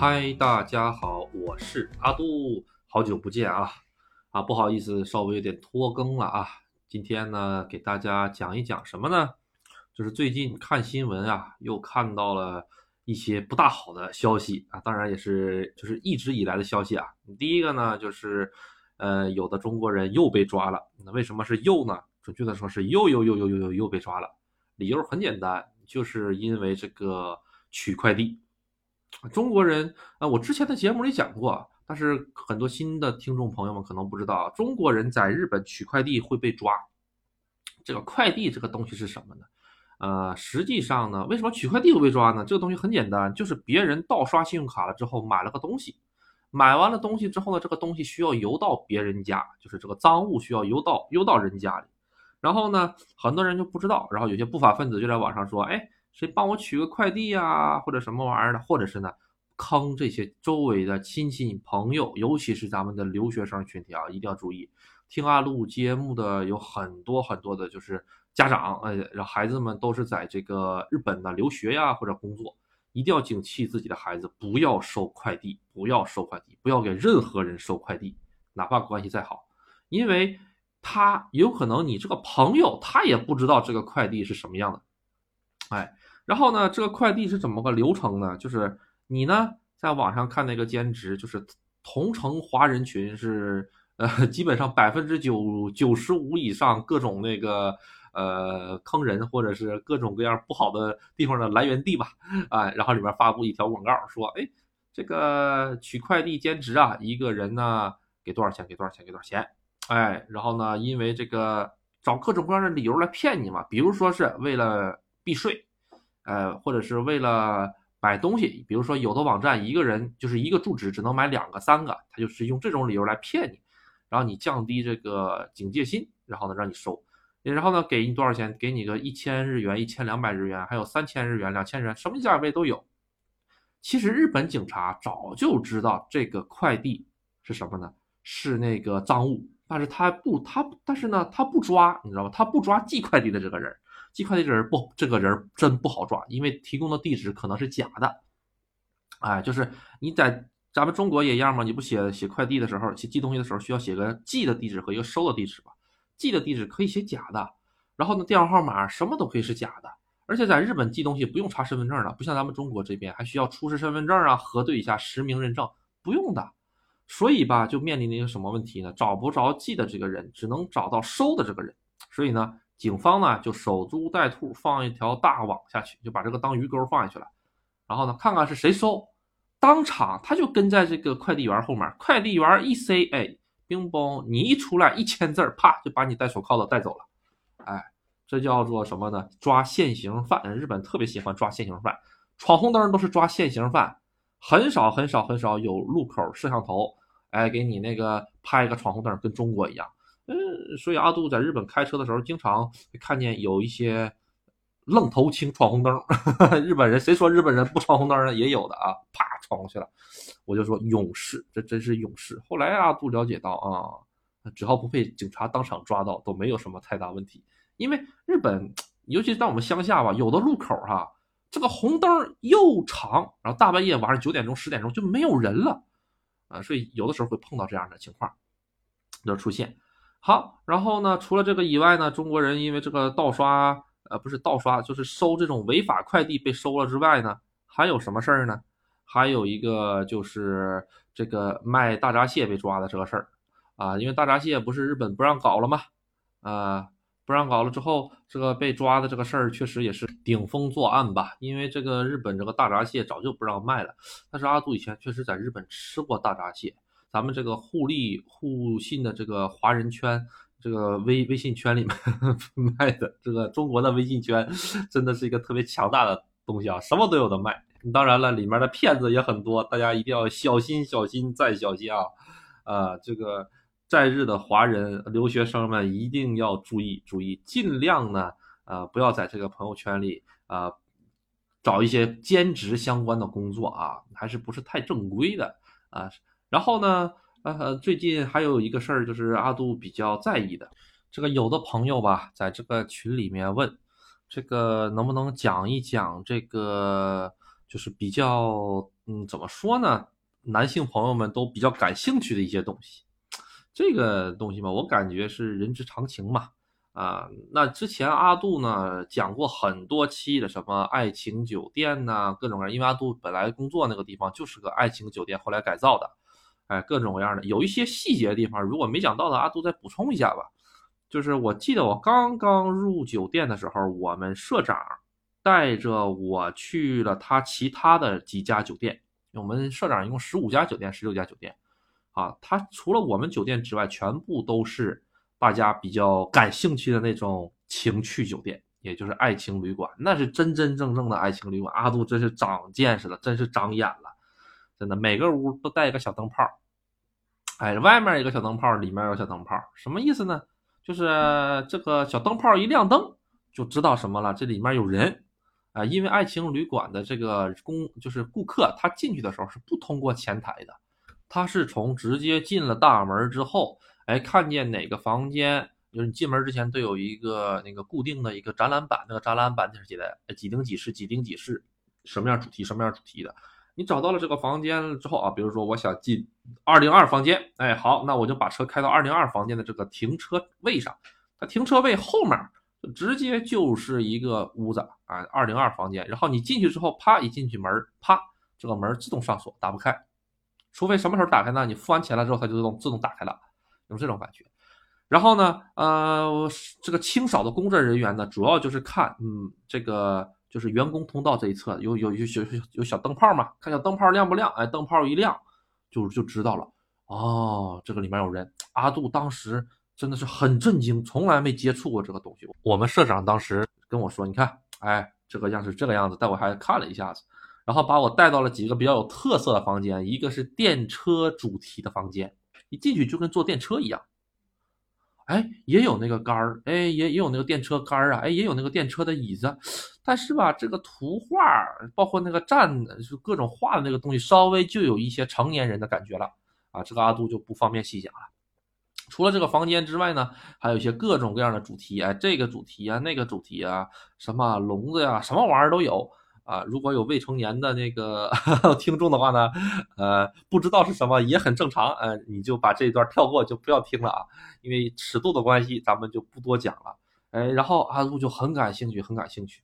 嗨，大家好，我是阿杜，好久不见啊！啊，不好意思，稍微有点拖更了啊。今天呢，给大家讲一讲什么呢？就是最近看新闻啊，又看到了一些不大好的消息啊，当然也是就是一直以来的消息啊。第一个呢，就是呃，有的中国人又被抓了。那为什么是又呢？准确的说是又又又又又又又被抓了。理由很简单，就是因为这个取快递。中国人啊，我之前的节目里讲过，但是很多新的听众朋友们可能不知道，中国人在日本取快递会被抓。这个快递这个东西是什么呢？呃，实际上呢，为什么取快递会被抓呢？这个东西很简单，就是别人盗刷信用卡了之后买了个东西，买完了东西之后呢，这个东西需要邮到别人家，就是这个赃物需要邮到邮到人家里，然后呢，很多人就不知道，然后有些不法分子就在网上说，哎。谁帮我取个快递呀，或者什么玩意儿的，或者是呢，坑这些周围的亲戚朋友，尤其是咱们的留学生群体啊，一定要注意。听阿录节目的有很多很多的，就是家长，呃，让孩子们都是在这个日本呢留学呀或者工作，一定要警惕自己的孩子，不要收快递，不要收快递，不要给任何人收快递，哪怕关系再好，因为他有可能你这个朋友他也不知道这个快递是什么样的，哎。然后呢，这个快递是怎么个流程呢？就是你呢，在网上看那个兼职，就是同城华人群是呃，基本上百分之九九十五以上各种那个呃坑人或者是各种各样不好的地方的来源地吧，啊，然后里面发布一条广告说，哎，这个取快递兼职啊，一个人呢给多少钱？给多少钱？给多少钱？哎，然后呢，因为这个找各种各样的理由来骗你嘛，比如说是为了避税。呃，或者是为了买东西，比如说有的网站一个人就是一个住址只能买两个、三个，他就是用这种理由来骗你，然后你降低这个警戒心，然后呢让你收，然后呢给你多少钱？给你个一千日元、一千两百日元，还有三千日元、两千日元，什么价位都有。其实日本警察早就知道这个快递是什么呢？是那个赃物，但是他不他但是呢他不抓，你知道吗？他不抓寄快递的这个人。寄快递这人不，这个人真不好抓，因为提供的地址可能是假的。哎，就是你在咱们中国也一样嘛，你不写写快递的时候，写寄东西的时候需要写个寄的地址和一个收的地址吧？寄的地址可以写假的，然后呢，电话号码什么都可以是假的。而且在日本寄东西不用查身份证了，不像咱们中国这边还需要出示身份证啊，核对一下实名认证，不用的。所以吧，就面临一个什么问题呢？找不着寄的这个人，只能找到收的这个人。所以呢？警方呢就守株待兔，放一条大网下去，就把这个当鱼钩放下去了。然后呢，看看是谁收，当场他就跟在这个快递员后面，快递员一塞，哎，冰崩，你一出来一签字，啪就把你戴手铐的带走了。哎，这叫做什么呢？抓现行犯。日本特别喜欢抓现行犯，闯红灯都是抓现行犯，很少很少很少有路口摄像头，哎，给你那个拍个闯红灯，跟中国一样。嗯，所以阿杜在日本开车的时候，经常看见有一些愣头青闯红灯。日本人谁说日本人不闯红灯呢？也有的啊，啪闯过去了。我就说勇士，这真是勇士。后来阿杜了解到啊，只要不被警察当场抓到，都没有什么太大问题。因为日本，尤其在我们乡下吧，有的路口哈，这个红灯又长，然后大半夜晚上九点钟、十点钟就没有人了啊，所以有的时候会碰到这样的情况就出现。好，然后呢？除了这个以外呢，中国人因为这个盗刷，呃，不是盗刷，就是收这种违法快递被收了之外呢，还有什么事儿呢？还有一个就是这个卖大闸蟹被抓的这个事儿啊，因为大闸蟹不是日本不让搞了吗？啊，不让搞了之后，这个被抓的这个事儿确实也是顶风作案吧？因为这个日本这个大闸蟹早就不让卖了，但是阿杜以前确实在日本吃过大闸蟹。咱们这个互利互信的这个华人圈，这个微微信圈里面 卖的这个中国的微信圈，真的是一个特别强大的东西啊，什么都有的卖。当然了，里面的骗子也很多，大家一定要小心、小心再小心啊！啊，这个在日的华人留学生们一定要注意注意，尽量呢，呃，不要在这个朋友圈里啊找一些兼职相关的工作啊，还是不是太正规的啊。然后呢，呃，最近还有一个事儿，就是阿杜比较在意的，这个有的朋友吧，在这个群里面问，这个能不能讲一讲这个就是比较嗯，怎么说呢？男性朋友们都比较感兴趣的一些东西。这个东西嘛，我感觉是人之常情嘛。啊，那之前阿杜呢讲过很多期的什么爱情酒店呐，各种各样。因为阿杜本来工作那个地方就是个爱情酒店，后来改造的，哎，各种各样的。有一些细节的地方，如果没讲到的，阿杜再补充一下吧。就是我记得我刚刚入酒店的时候，我们社长带着我去了他其他的几家酒店。我们社长一共十五家酒店，十六家酒店，啊，他除了我们酒店之外，全部都是。大家比较感兴趣的那种情趣酒店，也就是爱情旅馆，那是真真正正的爱情旅馆。阿杜真是长见识了，真是长眼了，真的，每个屋都带一个小灯泡，哎，外面一个小灯泡，里面有小灯泡，什么意思呢？就是这个小灯泡一亮灯，就知道什么了，这里面有人啊。因为爱情旅馆的这个公就是顾客，他进去的时候是不通过前台的，他是从直接进了大门之后。哎，看见哪个房间，就是你进门之前都有一个那个固定的一个展览板，那个展览板就是写的几丁几室，几丁几室，什么样主题，什么样主题的。你找到了这个房间之后啊，比如说我想进二零二房间，哎，好，那我就把车开到二零二房间的这个停车位上，它停车位后面直接就是一个屋子啊，二零二房间。然后你进去之后，啪一进去门，啪，这个门自动上锁，打不开，除非什么时候打开呢？你付完钱了之后，它就自动自动打开了。有这种感觉，然后呢，呃，这个清扫的工作人员呢，主要就是看，嗯，这个就是员工通道这一侧有有有有有小灯泡嘛，看小灯泡亮不亮？哎，灯泡一亮，就就知道了。哦，这个里面有人。阿杜当时真的是很震惊，从来没接触过这个东西。我们社长当时跟我说：“你看，哎，这个样是这个样子。”带我还看了一下子，然后把我带到了几个比较有特色的房间，一个是电车主题的房间。一进去就跟坐电车一样，哎，也有那个杆儿，哎，也也有那个电车杆儿啊，哎，也有那个电车的椅子，但是吧，这个图画包括那个站就各种画的那个东西，稍微就有一些成年人的感觉了啊，这个阿杜就不方便细讲了。除了这个房间之外呢，还有一些各种各样的主题，哎，这个主题啊，那个主题啊，什么笼子呀，什么玩意儿都有。啊，如果有未成年的那个 听众的话呢，呃，不知道是什么也很正常，呃，你就把这一段跳过，就不要听了啊，因为尺度的关系，咱们就不多讲了。哎，然后阿杜就很感兴趣，很感兴趣。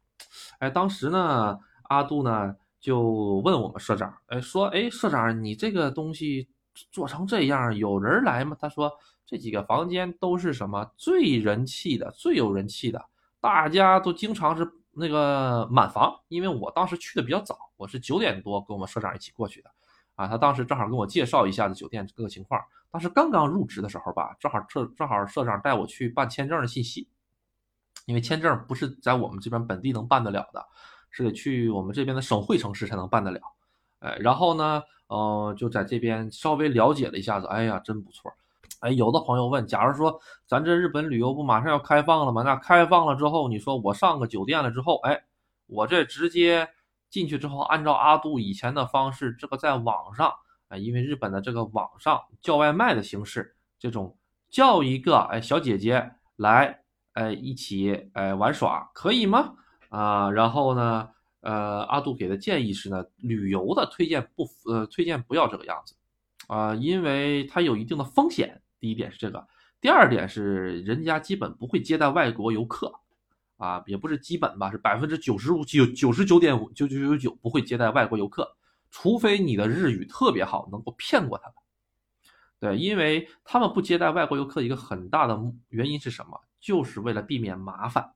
哎，当时呢，阿杜呢就问我们社长，哎，说，哎，社长，你这个东西做成这样，有人来吗？他说，这几个房间都是什么最人气的，最有人气的，大家都经常是。那个满房，因为我当时去的比较早，我是九点多跟我们社长一起过去的，啊，他当时正好跟我介绍一下子酒店各个情况。当时刚刚入职的时候吧，正好社正好社长带我去办签证的信息，因为签证不是在我们这边本地能办得了的，是得去我们这边的省会城市才能办得了。哎，然后呢，呃，就在这边稍微了解了一下子，哎呀，真不错。哎，有的朋友问，假如说咱这日本旅游不马上要开放了吗？那开放了之后，你说我上个酒店了之后，哎，我这直接进去之后，按照阿杜以前的方式，这个在网上，哎，因为日本的这个网上叫外卖的形式，这种叫一个哎小姐姐来，哎一起哎玩耍，可以吗？啊，然后呢，呃，阿杜给的建议是呢，旅游的推荐不呃推荐不要这个样子，啊，因为它有一定的风险。第一点是这个，第二点是人家基本不会接待外国游客，啊，也不是基本吧，是百分之九十五九九十九点五九九九九不会接待外国游客，除非你的日语特别好，能够骗过他们。对，因为他们不接待外国游客一个很大的原因是什么？就是为了避免麻烦，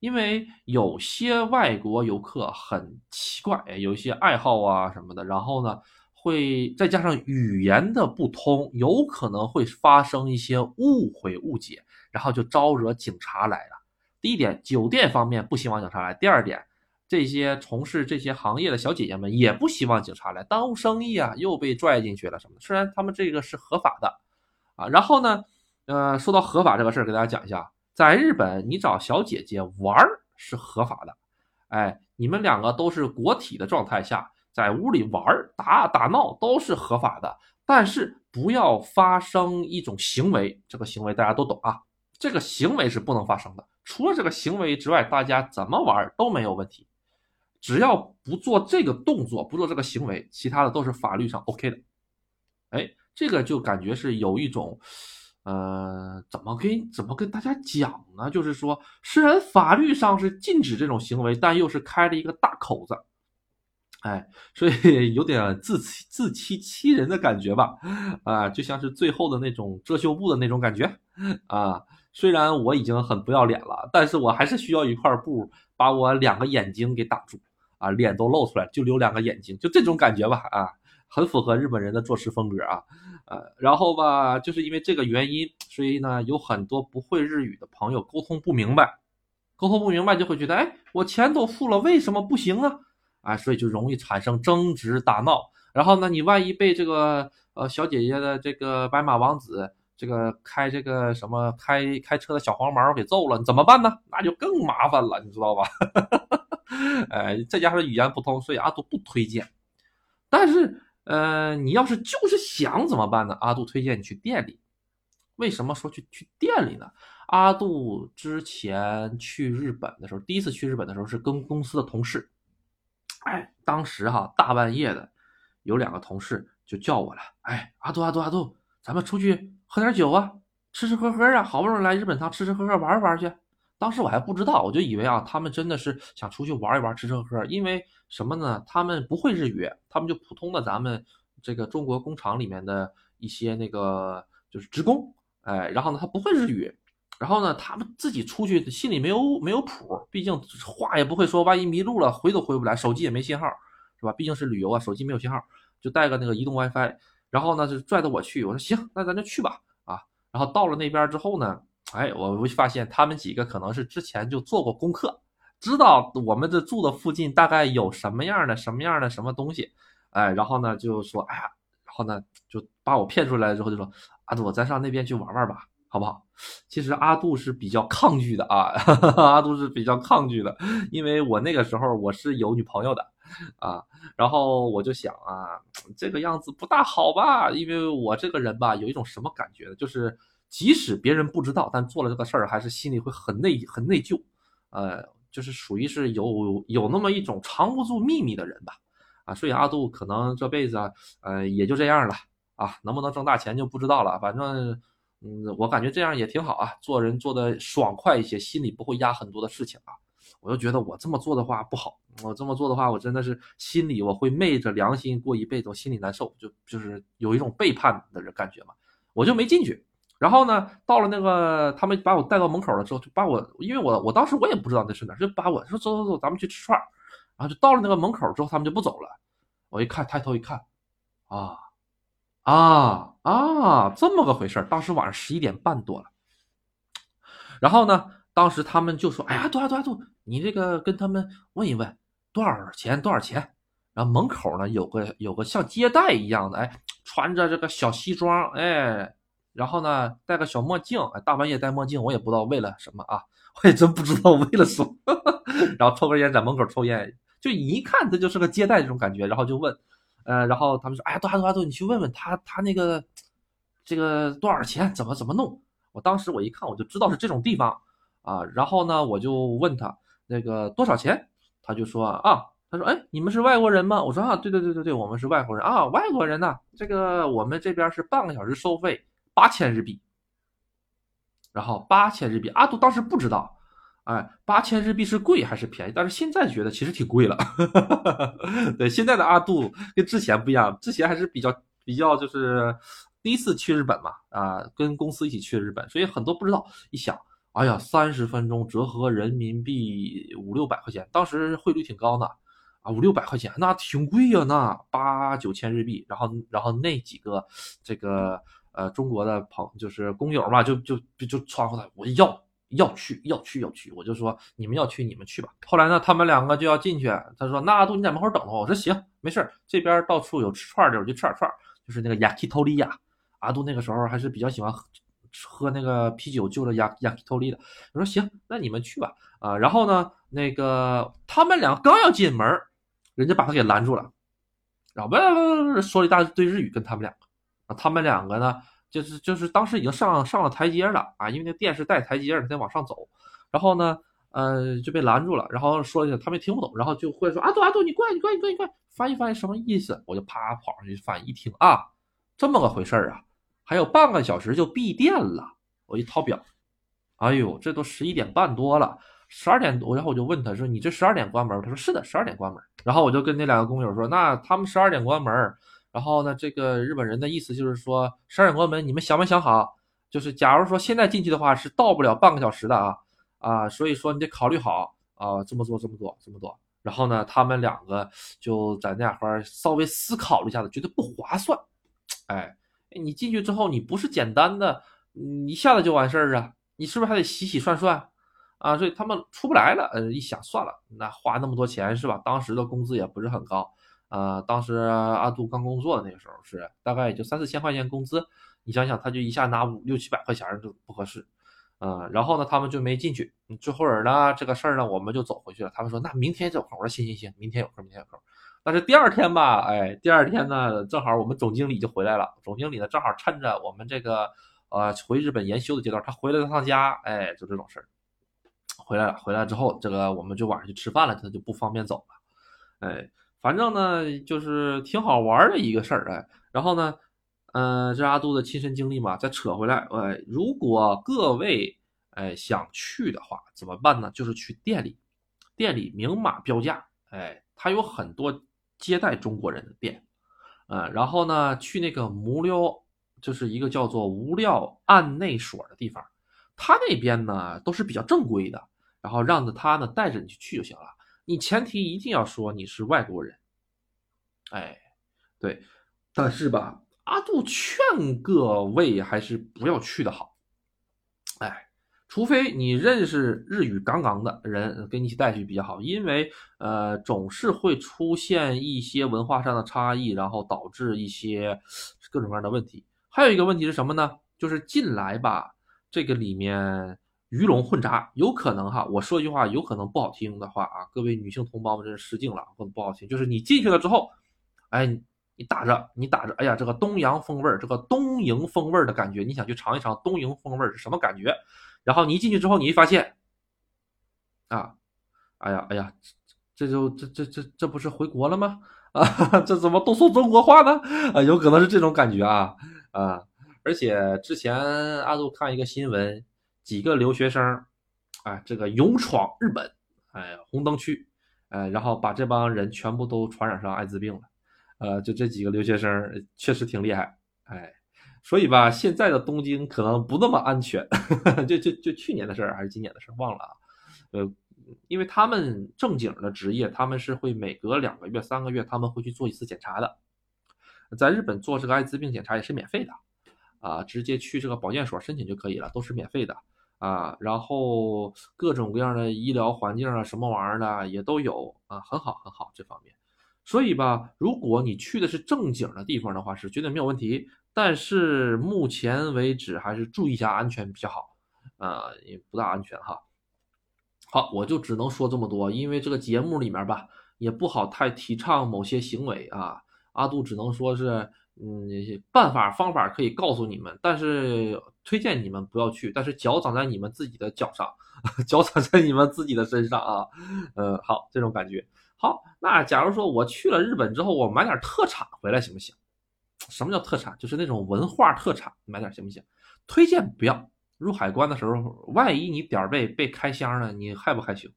因为有些外国游客很奇怪，有一些爱好啊什么的，然后呢。会再加上语言的不通，有可能会发生一些误会误解，然后就招惹警察来了。第一点，酒店方面不希望警察来；第二点，这些从事这些行业的小姐姐们也不希望警察来耽误生意啊，又被拽进去了什么。虽然他们这个是合法的啊，然后呢，呃，说到合法这个事儿，给大家讲一下，在日本你找小姐姐玩儿是合法的，哎，你们两个都是国体的状态下。在屋里玩儿打打闹都是合法的，但是不要发生一种行为，这个行为大家都懂啊，这个行为是不能发生的。除了这个行为之外，大家怎么玩都没有问题。只要不做这个动作，不做这个行为，其他的都是法律上 OK 的。哎，这个就感觉是有一种，呃，怎么跟怎么跟大家讲呢？就是说，虽然法律上是禁止这种行为，但又是开了一个大口子。哎，所以有点自欺自欺欺人的感觉吧？啊，就像是最后的那种遮羞布的那种感觉啊。虽然我已经很不要脸了，但是我还是需要一块布把我两个眼睛给挡住啊，脸都露出来，就留两个眼睛，就这种感觉吧啊，很符合日本人的做事风格啊。呃，然后吧，就是因为这个原因，所以呢，有很多不会日语的朋友沟通不明白，沟通不明白就会觉得，哎，我钱都付了，为什么不行呢？啊，所以就容易产生争执打闹。然后呢，你万一被这个呃小姐姐的这个白马王子。这个开这个什么开开车的小黄毛给揍了，你怎么办呢？那就更麻烦了，你知道吧？哎，再加上语言不通，所以阿杜不推荐。但是，呃，你要是就是想怎么办呢？阿杜推荐你去店里。为什么说去去店里呢？阿杜之前去日本的时候，第一次去日本的时候是跟公司的同事。哎，当时哈大半夜的，有两个同事就叫我了。哎，阿杜阿杜阿杜，咱们出去。喝点酒啊，吃吃喝喝啊，好不容易来日本趟，吃吃喝喝玩玩去。当时我还不知道，我就以为啊，他们真的是想出去玩一玩，吃吃喝喝。因为什么呢？他们不会日语，他们就普通的咱们这个中国工厂里面的一些那个就是职工，哎，然后呢，他不会日语，然后呢，他们自己出去心里没有没有谱，毕竟话也不会说，万一迷路了回都回不来，手机也没信号，是吧？毕竟是旅游啊，手机没有信号，就带个那个移动 WiFi。然后呢，就拽着我去，我说行，那咱就去吧，啊，然后到了那边之后呢，哎，我会发现他们几个可能是之前就做过功课，知道我们这住的附近大概有什么样的什么样的什么东西，哎，然后呢就说，哎呀，然后呢就把我骗出来之后就说，阿杜，咱上那边去玩玩吧，好不好？其实阿杜是比较抗拒的啊，阿杜是比较抗拒的，因为我那个时候我是有女朋友的。啊，然后我就想啊，这个样子不大好吧？因为我这个人吧，有一种什么感觉呢？就是即使别人不知道，但做了这个事儿，还是心里会很内很内疚。呃，就是属于是有有那么一种藏不住秘密的人吧。啊，所以阿杜可能这辈子啊，呃，也就这样了啊，能不能挣大钱就不知道了。反正，嗯，我感觉这样也挺好啊，做人做的爽快一些，心里不会压很多的事情啊。我就觉得我这么做的话不好，我这么做的话，我真的是心里我会昧着良心过一辈子，我心里难受，就就是有一种背叛的人感觉嘛，我就没进去。然后呢，到了那个他们把我带到门口了之后，就把我，因为我我当时我也不知道那是哪，就把我说走走走，咱们去吃串儿。然后就到了那个门口之后，他们就不走了。我一看，抬头一看，啊啊啊，这么个回事儿。当时晚上十一点半多了，然后呢？当时他们就说：“哎呀，多少多少多，你这个跟他们问一问，多少钱多少钱。”然后门口呢有个有个像接待一样的，哎，穿着这个小西装，哎，然后呢戴个小墨镜，哎，大半夜戴墨镜，我也不知道为了什么啊，我也真不知道为了什么。然后抽根烟在门口抽烟，就一看他就是个接待这种感觉，然后就问，呃，然后他们说：“哎呀，多少多少多，你去问问他，他那个这个多少钱，怎么怎么弄？”我当时我一看我就知道是这种地方。啊，然后呢，我就问他那个多少钱，他就说啊，他说，哎，你们是外国人吗？我说啊，对对对对对，我们是外国人啊，外国人呢，这个我们这边是半个小时收费八千日币，然后八千日币，阿杜当时不知道，哎，八千日币是贵还是便宜？但是现在觉得其实挺贵了，对，现在的阿杜跟之前不一样，之前还是比较比较就是第一次去日本嘛，啊，跟公司一起去日本，所以很多不知道，一想。哎呀，三十分钟折合人民币五六百块钱，当时汇率挺高的啊，五六百块钱那挺贵呀，那八九千日币。然后，然后那几个这个呃中国的朋就是工友嘛，就就就就传过来，我要要去要去要去，我就说你们要去你们去吧。后来呢，他们两个就要进去，他说那阿杜你在门口等着我，我说行，没事儿这边到处有吃串的，我就吃点串就是那个雅基托利呀。阿杜那个时候还是比较喜欢喝。喝那个啤酒就着亚亚克托利的，我说行，那你们去吧啊。然后呢，那个他们俩刚要进门，人家把他给拦住了，然后说了一大堆日语跟他们两个啊。他们两个呢，就是就是当时已经上上了台阶了啊，因为那店是带台阶的，得往上走。然后呢，呃，就被拦住了，然后说一下他们听不懂，然后就会说阿杜阿杜，你过来你过来你过来你过来，翻译翻译什么意思？我就啪跑上去翻译，一听啊，这么个回事儿啊，还有半个小时就闭店了。我一掏表，哎呦，这都十一点半多了，十二点多，然后我就问他说：“你这十二点关门？”他说：“是的，十二点关门。”然后我就跟那两个工友说：“那他们十二点关门，然后呢，这个日本人的意思就是说十二点关门，你们想没想好？就是假如说现在进去的话，是到不了半个小时的啊啊，所以说你得考虑好啊，这么做，这么做，这么做。然后呢，他们两个就在那两块稍微思考了一下子，觉得不划算。哎，你进去之后，你不是简单的。你一下子就完事儿啊？你是不是还得洗洗涮涮啊？所以他们出不来了。呃，一想算了，那花那么多钱是吧？当时的工资也不是很高啊。当时阿杜刚工作的那个时候是大概也就三四千块钱工资。你想想，他就一下拿五六七百块钱就不合适。嗯，然后呢，他们就没进去。这会儿呢，这个事儿呢，我们就走回去了。他们说那明天有空。我说行行行，明天有空，明天有空。但是第二天吧，哎，第二天呢，正好我们总经理就回来了。总经理呢，正好趁着我们这个。呃，回日本研修的阶段，他回来了趟家，哎，就这种事儿，回来了，回来之后，这个我们就晚上去吃饭了，他就不方便走了，哎，反正呢，就是挺好玩的一个事儿，哎，然后呢，嗯，这阿杜的亲身经历嘛，再扯回来，哎，如果各位哎想去的话，怎么办呢？就是去店里，店里明码标价，哎，他有很多接待中国人的店，嗯，然后呢，去那个无料。就是一个叫做无料案内所的地方，他那边呢都是比较正规的，然后让着他呢带着你去就行了。你前提一定要说你是外国人，哎，对，但是吧，阿杜劝各位还是不要去的好，哎，除非你认识日语杠杠的人给你一起带去比较好，因为呃总是会出现一些文化上的差异，然后导致一些各种各样的问题。还有一个问题是什么呢？就是进来吧，这个里面鱼龙混杂，有可能哈。我说一句话，有可能不好听的话啊，各位女性同胞们真是失敬了，或者不好听。就是你进去了之后，哎，你打着，你打着，哎呀，这个东洋风味儿，这个东瀛风味儿的感觉，你想去尝一尝东瀛风味儿是什么感觉？然后你一进去之后，你一发现，啊，哎呀，哎呀，这就这这这这不是回国了吗？啊，这怎么都说中国话呢？啊，有可能是这种感觉啊。啊，而且之前阿杜看一个新闻，几个留学生，哎，这个勇闯日本，哎，红灯区，哎，然后把这帮人全部都传染上艾滋病了，呃，就这几个留学生确实挺厉害，哎，所以吧，现在的东京可能不那么安全，就就就去年的事儿还是今年的事儿忘了啊，呃，因为他们正经的职业，他们是会每隔两个月、三个月他们会去做一次检查的。在日本做这个艾滋病检查也是免费的，啊，直接去这个保健所申请就可以了，都是免费的啊。然后各种各样的医疗环境啊，什么玩意儿的也都有啊，很好很好这方面。所以吧，如果你去的是正经的地方的话，是绝对没有问题。但是目前为止还是注意一下安全比较好，啊，也不大安全哈。好，我就只能说这么多，因为这个节目里面吧，也不好太提倡某些行为啊。阿杜只能说是，嗯，办法方法可以告诉你们，但是推荐你们不要去。但是脚长在你们自己的脚上，脚长在你们自己的身上啊。嗯，好，这种感觉。好，那假如说我去了日本之后，我买点特产回来行不行？什么叫特产？就是那种文化特产，买点行不行？推荐不要。入海关的时候，万一你点儿背被开箱了，你害不害羞？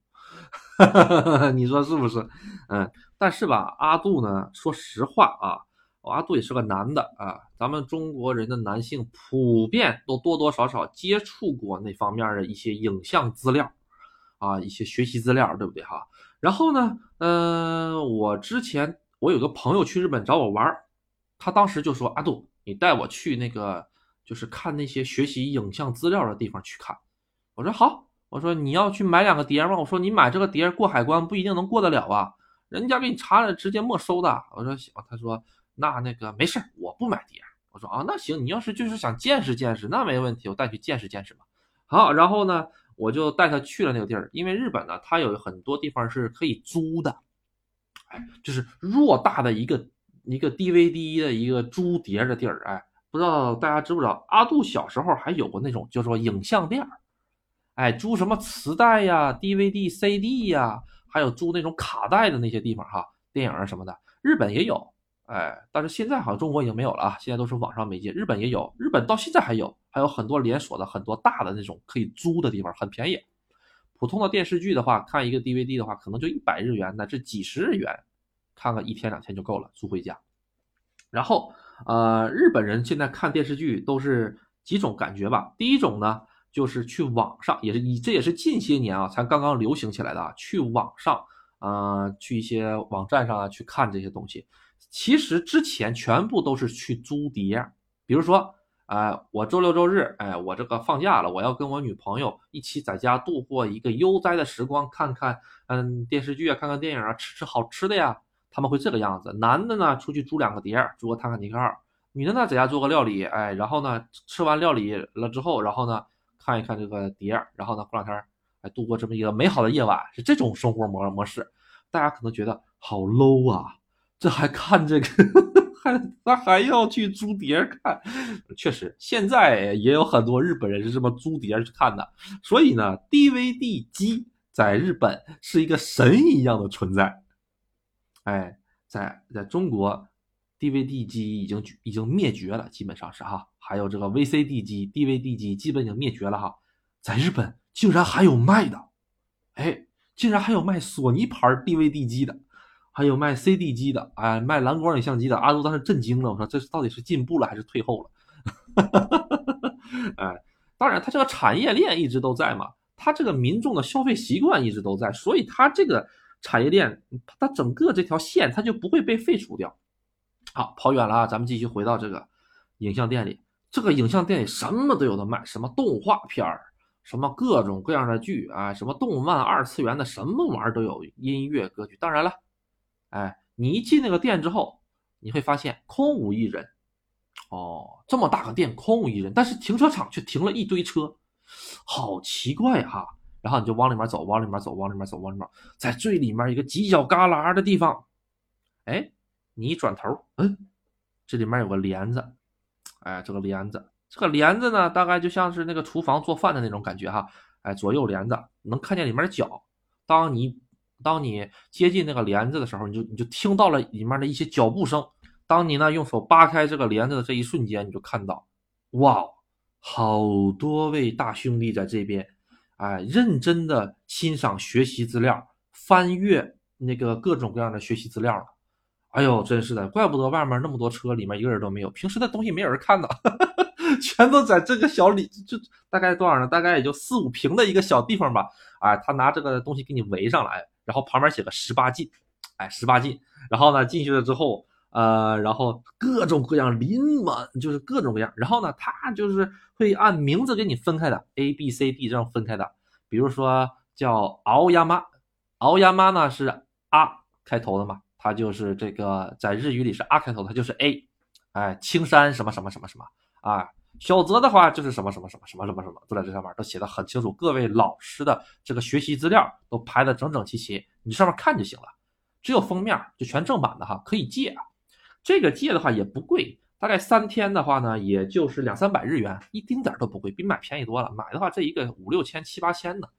你说是不是？嗯。但是吧，阿杜呢？说实话啊，阿杜也是个男的啊。咱们中国人的男性普遍都多多少少接触过那方面的一些影像资料啊，一些学习资料，对不对哈？然后呢，嗯，我之前我有个朋友去日本找我玩他当时就说：“阿杜，你带我去那个，就是看那些学习影像资料的地方去看。”我说好，我说你要去买两个碟吗？我说你买这个碟过海关不一定能过得了啊。人家给你查了，直接没收的。我说行，他说那那个没事我不买碟。我说啊，那行，你要是就是想见识见识，那没问题，我带去见识见识吧。好，然后呢，我就带他去了那个地儿，因为日本呢，它有很多地方是可以租的，哎，就是偌大的一个一个 DVD 的一个租碟的地儿，哎，不知道大家知不知道？阿杜小时候还有过那种叫做影像店哎，租什么磁带呀、DVD、CD 呀，还有租那种卡带的那些地方哈，电影啊什么的，日本也有。哎，但是现在好像中国已经没有了啊，现在都是网上媒介。日本也有，日本到现在还有，还有很多连锁的、很多大的那种可以租的地方，很便宜。普通的电视剧的话，看一个 DVD 的话，可能就一百日元，乃至几十日元，看个一天两天就够了，租回家。然后，呃，日本人现在看电视剧都是几种感觉吧？第一种呢，就是去网上，也是以这也是近些年啊才刚刚流行起来的啊，去网上，呃，去一些网站上啊去看这些东西。其实之前全部都是去租碟，比如说，哎，我周六周日，哎，我这个放假了，我要跟我女朋友一起在家度过一个悠哉的时光，看看，嗯，电视剧啊，看看电影啊，吃吃好吃的呀，他们会这个样子。男的呢，出去租两个碟，租个泰坦尼克号；女的呢，在家做个料理，哎，然后呢，吃完料理了之后，然后呢，看一看这个碟，然后呢，过两天，哎，度过这么一个美好的夜晚，是这种生活模模式。大家可能觉得好 low 啊。这还看这个，还他还要去租碟看，确实，现在也有很多日本人是这么租碟去看的。所以呢，DVD 机在日本是一个神一样的存在。哎，在在中国，DVD 机已经已经灭绝了，基本上是哈。还有这个 VCD 机、DVD 机基本已经灭绝了哈。在日本竟然还有卖的，哎，竟然还有卖索尼牌 DVD 机的。还有卖 CD 机的，哎，卖蓝光影像机的，阿杜当时震惊了。我说这是到底是进步了还是退后了？哎，当然，它这个产业链一直都在嘛，它这个民众的消费习惯一直都在，所以它这个产业链，它整个这条线它就不会被废除掉。好，跑远了啊，咱们继续回到这个影像店里。这个影像店里什么都有的卖，什么动画片儿，什么各种各样的剧啊，什么动漫、二次元的什么玩意儿都有，音乐、歌曲。当然了。哎，你一进那个店之后，你会发现空无一人。哦，这么大个店空无一人，但是停车场却停了一堆车，好奇怪哈。然后你就往里面走，往里面走，往里面走，往里面，在最里面一个犄角旮旯的地方，哎，你一转头，嗯，这里面有个帘子。哎，这个帘子，这个帘子呢，大概就像是那个厨房做饭的那种感觉哈。哎，左右帘子，能看见里面的脚。当你当你接近那个帘子的时候，你就你就听到了里面的一些脚步声。当你呢用手扒开这个帘子的这一瞬间，你就看到，哇，好多位大兄弟在这边，哎，认真的欣赏学习资料，翻阅那个各种各样的学习资料了。哎呦，真是的，怪不得外面那么多车，里面一个人都没有。平时的东西没有人看的，全都在这个小里，就大概多少呢？大概也就四五平的一个小地方吧。哎，他拿这个东西给你围上来。然后旁边写个十八禁，哎，十八禁。然后呢，进去了之后，呃，然后各种各样临满，就是各种各样。然后呢，他就是会按名字给你分开的，A、B、C、D 这样分开的。比如说叫熬鸭妈，熬鸭妈呢是啊开头的嘛，它就是这个在日语里是啊开头，它就是 A。哎，青山什么什么什么什么啊。小泽的话就是什么什么什么什么什么什么，都在这上面都写的很清楚。各位老师的这个学习资料都排的整整齐齐，你上面看就行了。只有封面就全正版的哈，可以借。这个借的话也不贵，大概三天的话呢，也就是两三百日元，一丁点都不贵，比买便宜多了。买的话这一个五六千七八千的，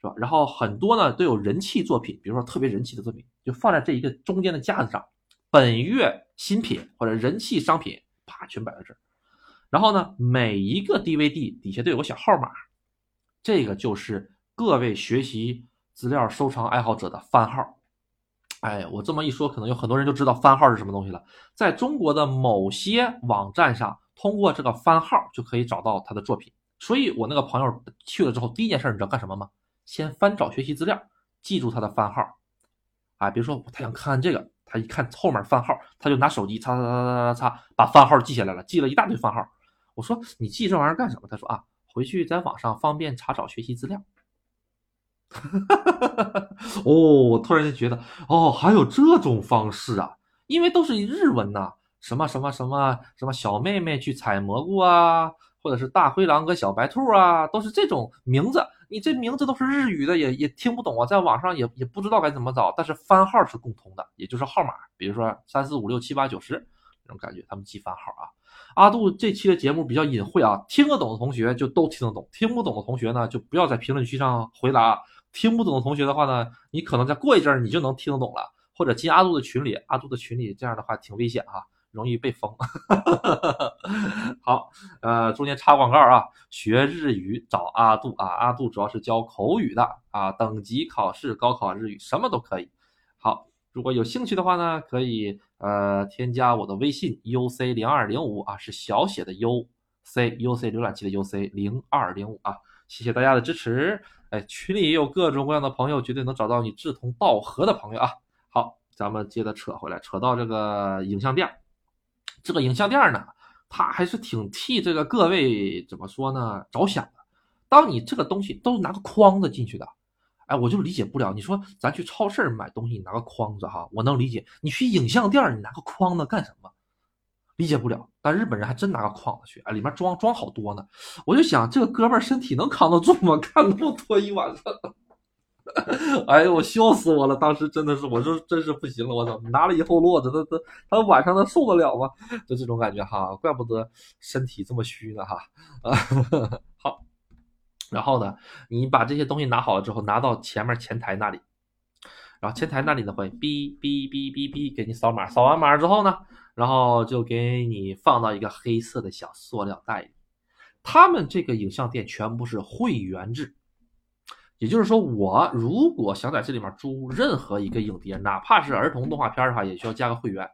是吧？然后很多呢都有人气作品，比如说特别人气的作品，就放在这一个中间的架子上，本月新品或者人气商品，啪全摆在这儿。然后呢，每一个 DVD 底下都有个小号码，这个就是各位学习资料收藏爱好者的番号。哎，我这么一说，可能有很多人就知道番号是什么东西了。在中国的某些网站上，通过这个番号就可以找到他的作品。所以我那个朋友去了之后，第一件事你知道干什么吗？先翻找学习资料，记住他的番号。啊，比如说他想看看这个，他一看后面番号，他就拿手机擦擦擦擦擦擦，把番号记下来了，记了一大堆番号。我说你记这玩意儿干什么？他说啊，回去在网上方便查找学习资料。哦，我突然间觉得，哦，还有这种方式啊！因为都是日文呐，什么什么什么什么小妹妹去采蘑菇啊，或者是大灰狼跟小白兔啊，都是这种名字。你这名字都是日语的，也也听不懂啊，在网上也也不知道该怎么找。但是番号是共通的，也就是号码，比如说三四五六七八九十那种感觉，他们记番号啊。阿杜这期的节目比较隐晦啊，听得懂的同学就都听得懂，听不懂的同学呢就不要在评论区上回答。听不懂的同学的话呢，你可能再过一阵儿你就能听得懂了，或者进阿杜的群里，阿杜的群里这样的话挺危险哈。容易被封。好，呃，中间插广告啊，学日语找阿杜啊，阿杜主要是教口语的啊，等级考试、高考日语什么都可以。好，如果有兴趣的话呢，可以呃添加我的微信 uc 零二零五啊，是小写的 u c u c 浏览器的 u c 零二零五啊，谢谢大家的支持。哎，群里也有各种各样的朋友，绝对能找到你志同道合的朋友啊。好，咱们接着扯回来，扯到这个影像店。这个影像店呢，他还是挺替这个各位怎么说呢着想的。当你这个东西都是拿个筐子进去的，哎，我就理解不了。你说咱去超市买东西，你拿个筐子哈，我能理解。你去影像店，你拿个筐子干什么？理解不了。但日本人还真拿个筐子去，哎，里面装装好多呢。我就想，这个哥们儿身体能扛得住吗？看那么多一晚上。哎呦，我笑死我了！当时真的是，我说真是不行了，我操，拿了以后落着，他他他晚上他受得了吗？就这种感觉哈，怪不得身体这么虚呢哈。啊，好，然后呢，你把这些东西拿好了之后，拿到前面前台那里，然后前台那里呢会哔哔哔哔哔给你扫码，扫完码之后呢，然后就给你放到一个黑色的小塑料袋里。他们这个影像店全部是会员制。也就是说，我如果想在这里面租任何一个影碟，哪怕是儿童动画片的话，也需要加个会员，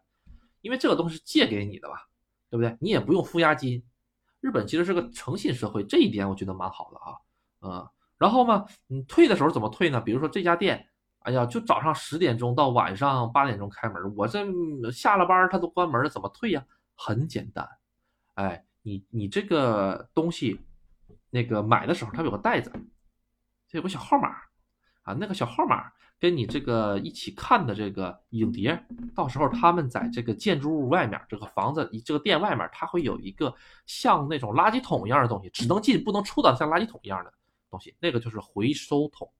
因为这个东西是借给你的吧，对不对？你也不用付押金。日本其实是个诚信社会，这一点我觉得蛮好的啊。嗯，然后嘛，你退的时候怎么退呢？比如说这家店，哎呀，就早上十点钟到晚上八点钟开门，我这下了班他都关门了，怎么退呀？很简单，哎，你你这个东西，那个买的时候它有个袋子。这有个小号码啊，那个小号码跟你这个一起看的这个影碟，到时候他们在这个建筑物外面，这个房子、这个店外面，它会有一个像那种垃圾桶一样的东西，只能进不能出的，像垃圾桶一样的东西，那个就是回收桶。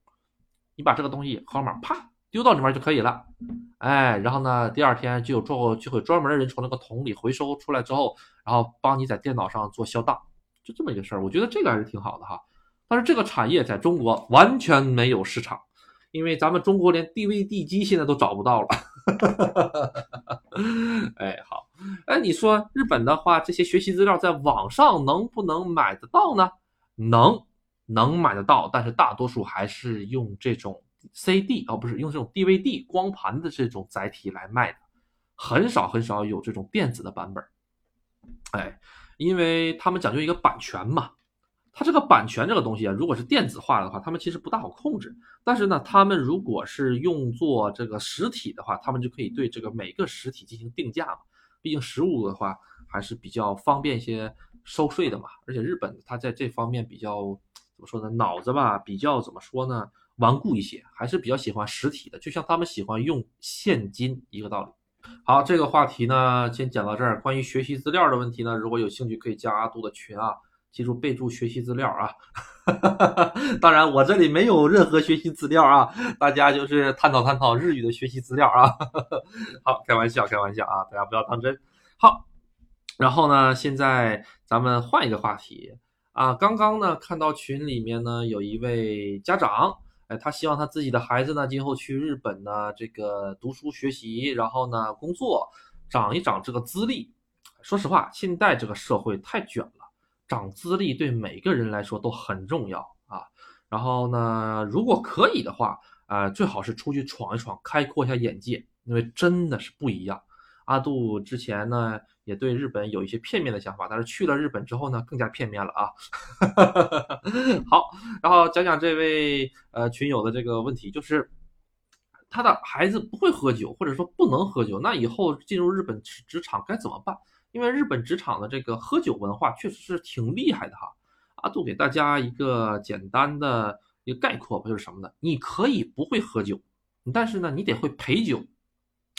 你把这个东西号码啪丢到里面就可以了，哎，然后呢，第二天就有做就会专门的人从那个桶里回收出来之后，然后帮你在电脑上做销档，就这么一个事儿。我觉得这个还是挺好的哈。但是这个产业在中国完全没有市场，因为咱们中国连 DVD 机现在都找不到了。哈哈哈哎，好，哎，你说日本的话，这些学习资料在网上能不能买得到呢？能，能买得到，但是大多数还是用这种 CD 哦，不是用这种 DVD 光盘的这种载体来卖的，很少很少有这种电子的版本。哎，因为他们讲究一个版权嘛。它这个版权这个东西啊，如果是电子化的话，他们其实不大好控制。但是呢，他们如果是用作这个实体的话，他们就可以对这个每个实体进行定价嘛。毕竟实物的话还是比较方便一些收税的嘛。而且日本它在这方面比较怎么说呢？脑子吧比较怎么说呢？顽固一些，还是比较喜欢实体的，就像他们喜欢用现金一个道理。好，这个话题呢先讲到这儿。关于学习资料的问题呢，如果有兴趣可以加阿杜的群啊。记住备注学习资料啊！当然，我这里没有任何学习资料啊，大家就是探讨探讨日语的学习资料啊。好，开玩笑，开玩笑啊，大家不要当真。好，然后呢，现在咱们换一个话题啊。刚刚呢，看到群里面呢有一位家长，哎，他希望他自己的孩子呢今后去日本呢这个读书学习，然后呢工作，长一长这个资历。说实话，现在这个社会太卷了。涨资历对每个人来说都很重要啊。然后呢，如果可以的话，啊，最好是出去闯一闯，开阔一下眼界，因为真的是不一样。阿杜之前呢也对日本有一些片面的想法，但是去了日本之后呢，更加片面了啊。好，然后讲讲这位呃群友的这个问题，就是他的孩子不会喝酒，或者说不能喝酒，那以后进入日本职职场该怎么办？因为日本职场的这个喝酒文化确实是挺厉害的哈，阿杜给大家一个简单的一个概括吧，就是什么呢？你可以不会喝酒，但是呢，你得会陪酒，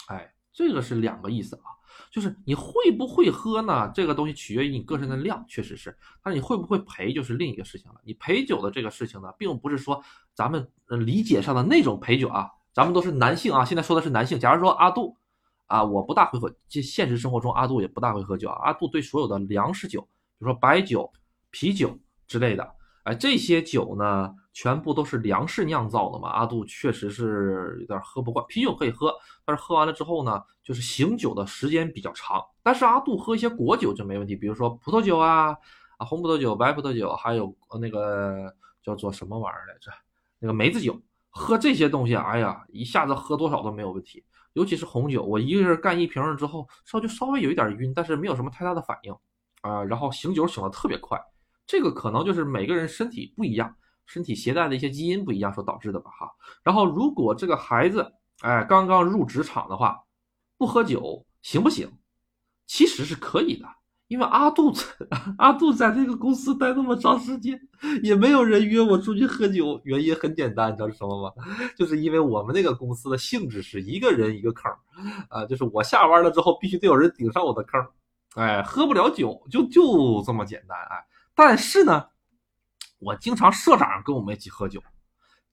哎，这个是两个意思啊，就是你会不会喝呢？这个东西取决于你个人的量，确实是，但是你会不会陪就是另一个事情了。你陪酒的这个事情呢，并不是说咱们理解上的那种陪酒啊，咱们都是男性啊，现在说的是男性。假如说阿杜。啊，我不大会喝，这现实生活中阿杜也不大会喝酒啊。阿杜对所有的粮食酒，比如说白酒、啤酒之类的，哎，这些酒呢，全部都是粮食酿造的嘛。阿杜确实是有点喝不惯，啤酒可以喝，但是喝完了之后呢，就是醒酒的时间比较长。但是阿杜喝一些果酒就没问题，比如说葡萄酒啊，啊，红葡萄酒、白葡萄酒，还有那个叫做什么玩意儿来着？那个梅子酒，喝这些东西，哎呀，一下子喝多少都没有问题。尤其是红酒，我一个人干一瓶了之后，稍就稍微有一点晕，但是没有什么太大的反应啊。然后醒酒醒的特别快，这个可能就是每个人身体不一样，身体携带的一些基因不一样所导致的吧哈。然后如果这个孩子哎刚刚入职场的话，不喝酒行不行？其实是可以的。因为阿杜 阿杜在这个公司待那么长时间，也没有人约我出去喝酒。原因很简单，你知道是什么吗？就是因为我们那个公司的性质是一个人一个坑，啊，就是我下班了之后必须得有人顶上我的坑，哎，喝不了酒就就这么简单哎。但是呢，我经常社长跟我们一起喝酒，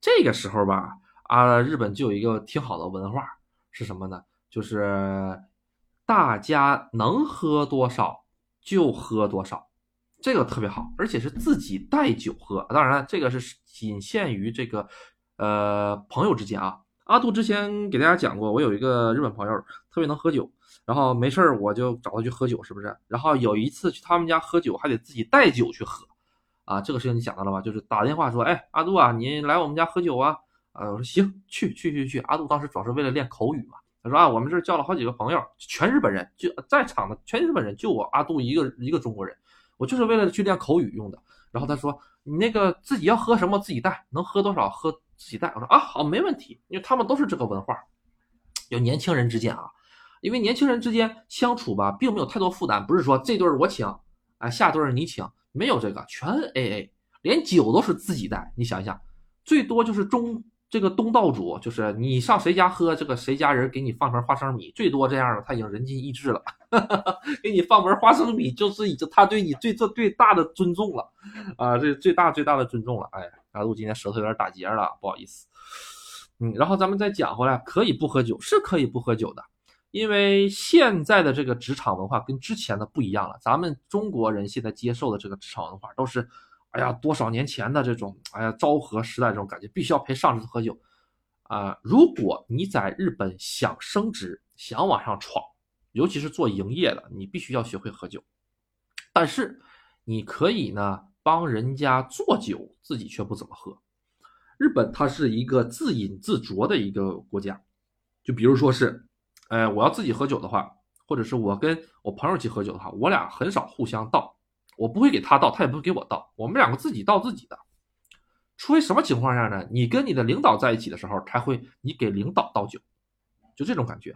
这个时候吧，啊，日本就有一个挺好的文化是什么呢？就是大家能喝多少。就喝多少，这个特别好，而且是自己带酒喝。当然了，这个是仅限于这个呃朋友之间啊。阿杜之前给大家讲过，我有一个日本朋友特别能喝酒，然后没事儿我就找他去喝酒，是不是？然后有一次去他们家喝酒，还得自己带酒去喝啊。这个事情你想到了吧？就是打电话说，哎，阿杜啊，你来我们家喝酒啊？啊，我说行，去去去去。阿杜当时主要是为了练口语嘛。他说啊，我们这叫了好几个朋友，全日本人，就在场的全日本人，就我阿杜一个一个中国人，我就是为了去练口语用的。然后他说，你那个自己要喝什么自己带，能喝多少喝自己带。我说啊，好，没问题，因为他们都是这个文化。有年轻人之间啊，因为年轻人之间相处吧，并没有太多负担，不是说这顿我请，哎，下顿你请，没有这个，全 AA，连酒都是自己带。你想一想，最多就是中。这个东道主就是你上谁家喝，这个谁家人给你放盆花生米，最多这样的他已经人尽意志了，给你放盆花生米就是已经他对你最最最大的尊重了啊，这最大最大的尊重了。哎，阿杜今天舌头有点打结了，不好意思。嗯，然后咱们再讲回来，可以不喝酒是可以不喝酒的，因为现在的这个职场文化跟之前的不一样了，咱们中国人现在接受的这个职场文化都是。哎呀，多少年前的这种，哎呀，昭和时代这种感觉，必须要陪上司喝酒，啊，如果你在日本想升职，想往上闯，尤其是做营业的，你必须要学会喝酒。但是，你可以呢帮人家做酒，自己却不怎么喝。日本它是一个自饮自酌的一个国家，就比如说是，哎，我要自己喝酒的话，或者是我跟我朋友一起喝酒的话，我俩很少互相倒。我不会给他倒，他也不会给我倒，我们两个自己倒自己的。除非什么情况下呢？你跟你的领导在一起的时候，才会你给领导倒酒，就这种感觉。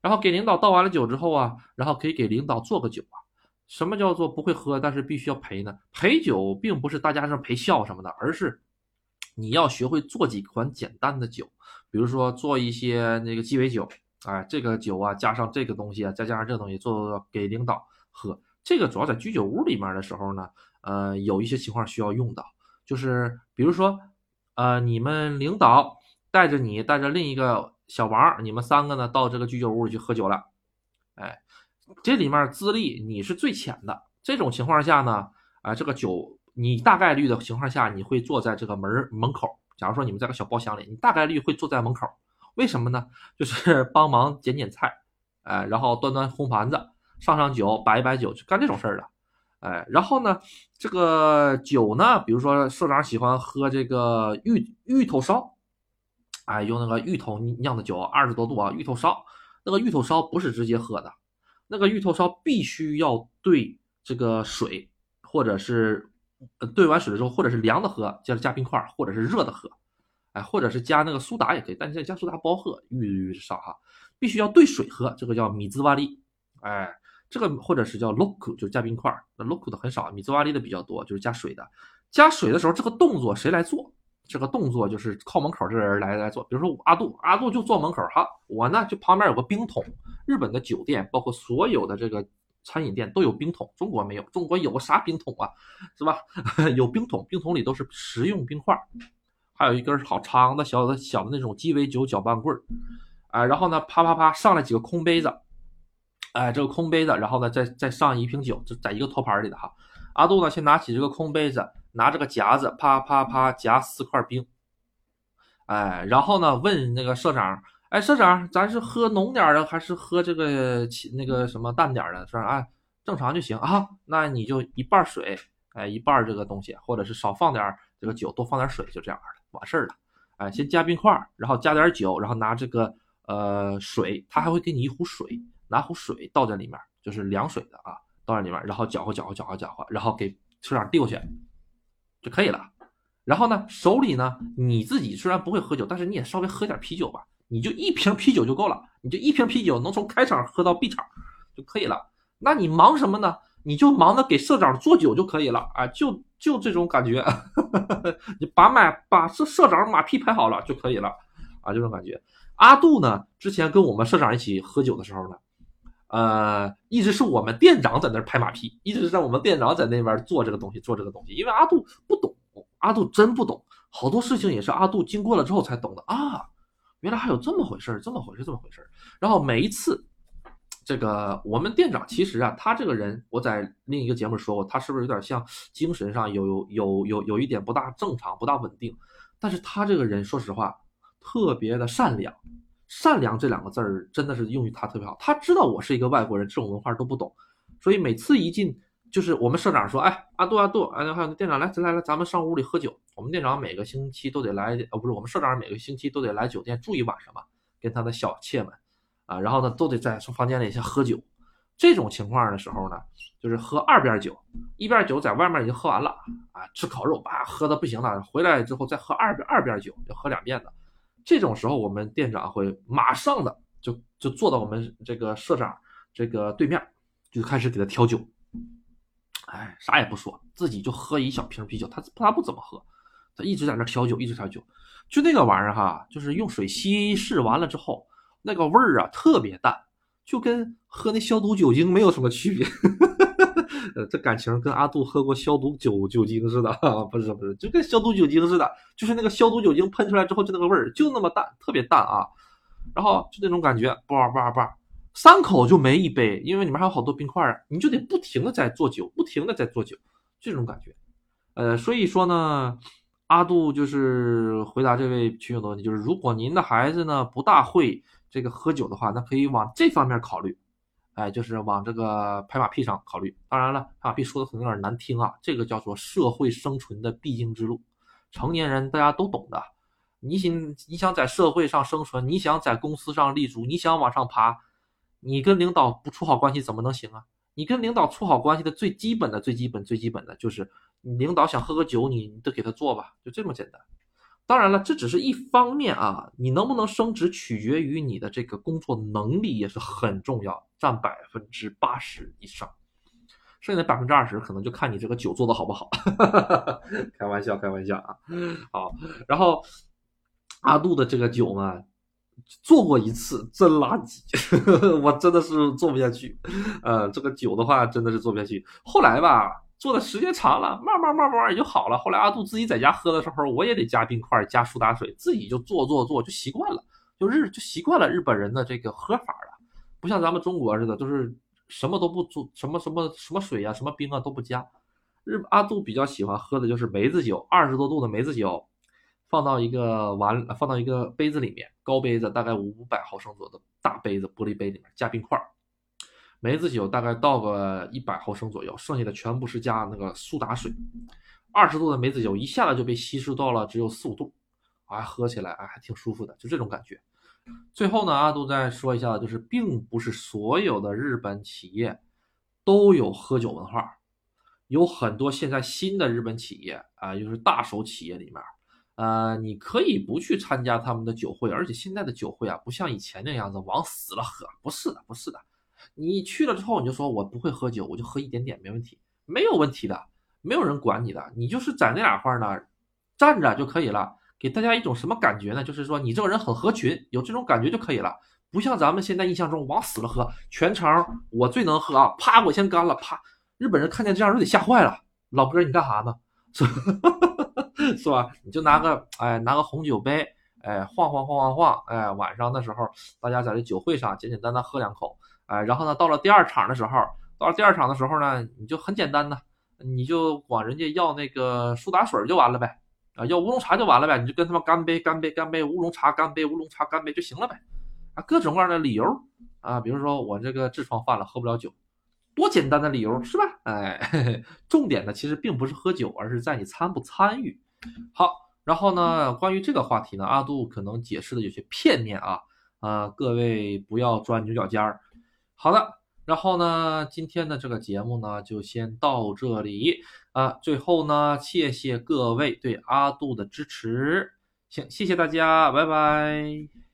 然后给领导倒完了酒之后啊，然后可以给领导做个酒啊。什么叫做不会喝，但是必须要陪呢？陪酒并不是大家是陪笑什么的，而是你要学会做几款简单的酒，比如说做一些那个鸡尾酒，哎，这个酒啊，加上这个东西啊，再加上这个东西，做给领导喝。这个主要在居酒屋里面的时候呢，呃，有一些情况需要用到，就是比如说，呃，你们领导带着你，带着另一个小王，你们三个呢到这个居酒屋里去喝酒了，哎，这里面资历你是最浅的，这种情况下呢，啊，这个酒你大概率的情况下你会坐在这个门门口，假如说你们在个小包厢里，你大概率会坐在门口，为什么呢？就是帮忙捡捡菜，哎，然后端端红盘子。上上酒，摆一摆酒，就干这种事儿的，哎，然后呢，这个酒呢，比如说社长喜欢喝这个芋芋头烧，哎，用那个芋头酿的酒，二十多度啊，芋头烧，那个芋头烧不是直接喝的，那个芋头烧必须要兑这个水，或者是兑完水了之后，或者是凉的喝，接着加冰块，或者是热的喝，哎，或者是加那个苏打也可以，但是加苏打不好喝，芋烧哈，必须要兑水喝，这个叫米兹瓦利，哎。这个或者是叫 loku，就是加冰块儿。那 loku 的很少，米兹瓦利的比较多，就是加水的。加水的时候，这个动作谁来做？这个动作就是靠门口这人来来做。比如说阿杜，阿杜就坐门口哈，我呢就旁边有个冰桶。日本的酒店，包括所有的这个餐饮店都有冰桶，中国没有。中国有个啥冰桶啊？是吧？有冰桶，冰桶里都是食用冰块，还有一根好长的小的小的那种鸡尾酒搅拌棍儿。哎，然后呢，啪啪啪上来几个空杯子，哎，这个空杯子，然后呢，再再上一瓶酒，就在一个托盘里的哈。阿杜呢，先拿起这个空杯子，拿这个夹子，啪啪啪夹四块冰，哎，然后呢，问那个社长，哎，社长，咱是喝浓点的，还是喝这个那个什么淡点的？说啊，正常就行啊，那你就一半水，哎，一半这个东西，或者是少放点这个酒，多放点水，就这样的，完事儿了。哎，先加冰块，然后加点酒，然后拿这个。呃，水他还会给你一壶水，拿壶水倒在里面，就是凉水的啊，倒在里面，然后搅和搅和搅和搅和，然后给车长递过去就可以了。然后呢，手里呢，你自己虽然不会喝酒，但是你也稍微喝点啤酒吧，你就一瓶啤酒就够了，你就一瓶啤酒能从开场喝到闭场就可以了。那你忙什么呢？你就忙着给社长做酒就可以了啊，就就这种感觉，你把马把社社长马屁拍好了就可以了啊，这种感觉。阿杜呢？之前跟我们社长一起喝酒的时候呢，呃，一直是我们店长在那拍马屁，一直是在我们店长在那边做这个东西，做这个东西。因为阿杜不懂，阿杜真不懂，好多事情也是阿杜经过了之后才懂的啊。原来还有这么回事儿，这么回事，这么回事儿。然后每一次，这个我们店长其实啊，他这个人，我在另一个节目说过，他是不是有点像精神上有有有有有一点不大正常，不大稳定？但是他这个人，说实话。特别的善良，善良这两个字儿真的是用于他特别好。他知道我是一个外国人，这种文化都不懂，所以每次一进就是我们社长说：“哎，阿杜阿杜，哎，还有店长来来来，咱们上屋里喝酒。”我们店长每个星期都得来，哦，不是，我们社长每个星期都得来酒店住一晚上嘛，跟他的小妾们啊，然后呢都得在房间里先喝酒。这种情况的时候呢，就是喝二边酒，一边酒在外面已经喝完了啊，吃烤肉吧，喝的不行了，回来之后再喝二边二边酒，就喝两遍的。这种时候，我们店长会马上的就就坐到我们这个社长这个对面，就开始给他调酒。哎，啥也不说，自己就喝一小瓶啤酒。他他不怎么喝，他一直在那调酒，一直调酒。就那个玩意儿哈，就是用水稀释完了之后，那个味儿啊特别淡，就跟喝那消毒酒精没有什么区别。呃，这感情跟阿杜喝过消毒酒酒精似的，不是不是，就跟消毒酒精似的，就是那个消毒酒精喷出来之后就那个味儿，就那么淡，特别淡啊。然后就那种感觉，叭叭叭，三口就没一杯，因为里面还有好多冰块啊，你就得不停的在做酒，不停的在做酒，这种感觉。呃，所以说呢，阿杜就是回答这位群友的问题，就是如果您的孩子呢不大会这个喝酒的话，那可以往这方面考虑。哎，就是往这个拍马屁上考虑。当然了，拍马屁说的可能有点难听啊，这个叫做社会生存的必经之路。成年人大家都懂的。你想，你想在社会上生存，你想在公司上立足，你想往上爬，你跟领导不处好关系怎么能行啊？你跟领导处好关系的最基本的、最基本、最基本的就是，领导想喝个酒，你得给他做吧，就这么简单。当然了，这只是一方面啊，你能不能升职取决于你的这个工作能力也是很重要，占百分之八十以上，剩下的百分之二十可能就看你这个酒做的好不好。开玩笑，开玩笑啊。好，然后阿杜的这个酒呢，做过一次真垃圾，我真的是做不下去。呃，这个酒的话真的是做不下去。后来吧。做的时间长了，慢慢慢慢也就好了。后来阿杜自己在家喝的时候，我也得加冰块、加苏打水，自己就做做做，就习惯了，就日就习惯了日本人的这个喝法了。不像咱们中国似的，都是什么都不做，什么什么什么水啊、什么冰啊都不加。日阿杜比较喜欢喝的就是梅子酒，二十多度的梅子酒，放到一个碗，放到一个杯子里面，高杯子大概五百毫升左右的大杯子玻璃杯里面加冰块。梅子酒大概倒个一百毫升左右，剩下的全部是加那个苏打水。二十度的梅子酒一下子就被稀释到了只有四五度，啊，喝起来啊还挺舒服的，就这种感觉。最后呢，阿杜再说一下，就是并不是所有的日本企业都有喝酒文化，有很多现在新的日本企业啊，就是大手企业里面，呃，你可以不去参加他们的酒会，而且现在的酒会啊，不像以前那样子往死了喝，不是的，不是的。你去了之后，你就说我不会喝酒，我就喝一点点，没问题，没有问题的，没有人管你的，你就是在那俩块儿呢，站着就可以了，给大家一种什么感觉呢？就是说你这个人很合群，有这种感觉就可以了，不像咱们现在印象中往死了喝，全场我最能喝啊，啪我先干了，啪，日本人看见这样都得吓坏了，老哥你干啥呢？是吧？是吧？你就拿个哎拿个红酒杯，哎，晃晃晃晃晃，哎，晚上的时候大家在这酒会上简简单单喝两口，哎，然后呢，到了第二场的时候，到了第二场的时候呢，你就很简单呐，你就管人家要那个苏打水就完了呗，啊，要乌龙茶就完了呗，你就跟他们干杯，干杯，干杯，乌龙茶，干杯，乌龙茶，干杯就行了呗，啊，各种各样的理由啊，比如说我这个痔疮犯了，喝不了酒。多简单的理由是吧？哎，重点呢其实并不是喝酒，而是在你参不参与。好，然后呢，关于这个话题呢，阿杜可能解释的有些片面啊，啊，各位不要钻牛角尖儿。好的，然后呢，今天的这个节目呢就先到这里啊。最后呢，谢谢各位对阿杜的支持，行，谢谢大家，拜拜。